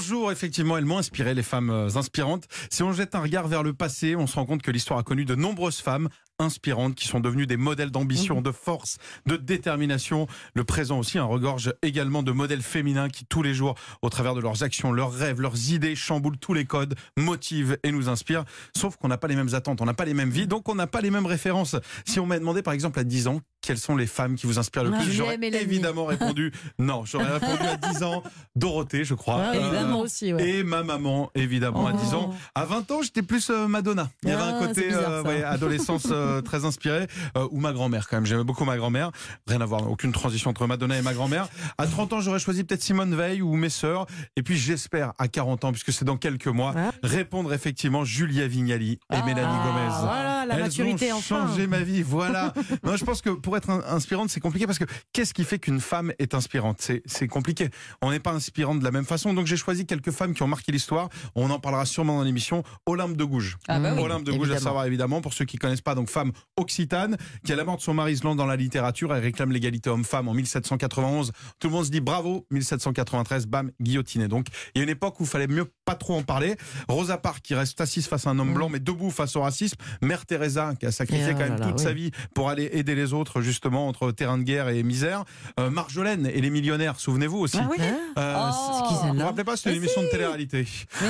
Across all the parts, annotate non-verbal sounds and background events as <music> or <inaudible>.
Bonjour, effectivement, elles m'ont inspiré, les femmes euh, inspirantes. Si on jette un regard vers le passé, on se rend compte que l'histoire a connu de nombreuses femmes inspirantes qui sont devenues des modèles d'ambition, de force, de détermination. Le présent aussi un regorge également de modèles féminins qui tous les jours, au travers de leurs actions, leurs rêves, leurs idées, chamboulent tous les codes, motivent et nous inspirent. Sauf qu'on n'a pas les mêmes attentes, on n'a pas les mêmes vies, donc on n'a pas les mêmes références. Si on m'a demandé par exemple à 10 ans quelles sont les femmes qui vous inspirent le Ah, plus, j'aurais évidemment répondu <laughs> non. J'aurais répondu à 10 ans Dorothée, je crois. Ah, Euh, aussi, ouais. et ma maman, évidemment, à Oh. 10 ans. À 20 ans, j'étais plus euh, Madonna. Il y avait Ah, un côté c'est bizarre, euh, ouais, adolescence <laughs> très inspiré. Ou ma grand-mère, quand même. J'aimais beaucoup ma grand-mère. Rien à voir, aucune transition entre Madonna et ma grand-mère. À 30 ans, j'aurais choisi peut-être Simone Veil ou mes sœurs. Et puis, j'espère, à 40 ans, puisque c'est dans quelques mois, Ah. répondre effectivement Julia Vignali et Ah, Mélanie Gomez. Voilà, la Elles maturité ont enfin. changé ma vie, voilà. <laughs> non, je pense que pour être in- inspirante, c'est compliqué parce que qu'est-ce qui fait qu'une femme est inspirante? C'est c'est compliqué. On n'est pas inspirante de la même façon. Donc j'ai choisi quelques femmes qui ont marqué l'histoire. On en parlera sûrement dans l'émission. Olympe de Gouges. Ah bah oui, Olympe de Gouges, à savoir évidemment, pour ceux qui connaissent pas, donc femme occitane, qui à la mort de son mari se lance dans la littérature. Elle réclame l'égalité homme-femme en 1791. Tout le monde se dit bravo. 1793, bam, guillotiné. Donc il y a une époque où il fallait mieux pas trop en parler. Rosa Parks qui reste assise face à un homme Mm. blanc, mais debout face au racisme. Mère Teresa qui a sacrifié Et quand oh même là toute oui. sa vie pour aller aider les autres justement entre terrain de guerre et misère. Euh, Marjolaine et les millionnaires, souvenez-vous aussi. Ah oui Euh, Oh. vous vous rappelez pas, c'était une émission de télé-réalité. Vous,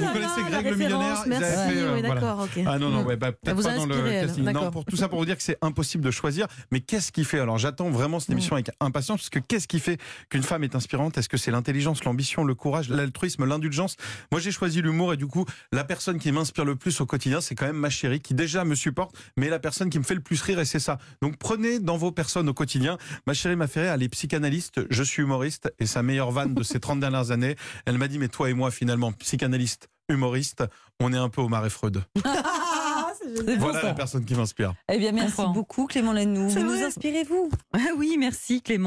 là connaissez là, Greg le millionnaire Merci, fait, euh, oui, voilà. Ah non, non, ouais, bah, peut-être pas dans le casting. Non, pour tout ça, pour vous dire que c'est impossible de choisir. Mais qu'est-ce qui fait? Alors, j'attends vraiment cette émission avec impatience, parce que qu'est-ce qui fait qu'une femme est inspirante? Est-ce que c'est l'intelligence, l'ambition, le courage, l'altruisme, l'indulgence? Moi, j'ai choisi l'humour, et du coup, la personne qui m'inspire le plus au quotidien, c'est quand même ma chérie, qui déjà me supporte, mais la personne qui me fait le plus rire, et c'est ça. Donc, prenez dans vos personnes au quotidien. Ma chérie m'a fait rire, elle est psychanalyste, je suis humoriste, et sa meilleure vanne de ces <laughs> 30 dernières années, elle m'a dit, mais toi et moi, finalement, psychanalyste, humoriste, on est un peu au marais Freud. <laughs> Beau, Voilà ça. la personne qui m'inspire. Eh bien, merci beaucoup, Clément. C'est Vous nous inspirez-vous? Ah <laughs> oui, merci Clément.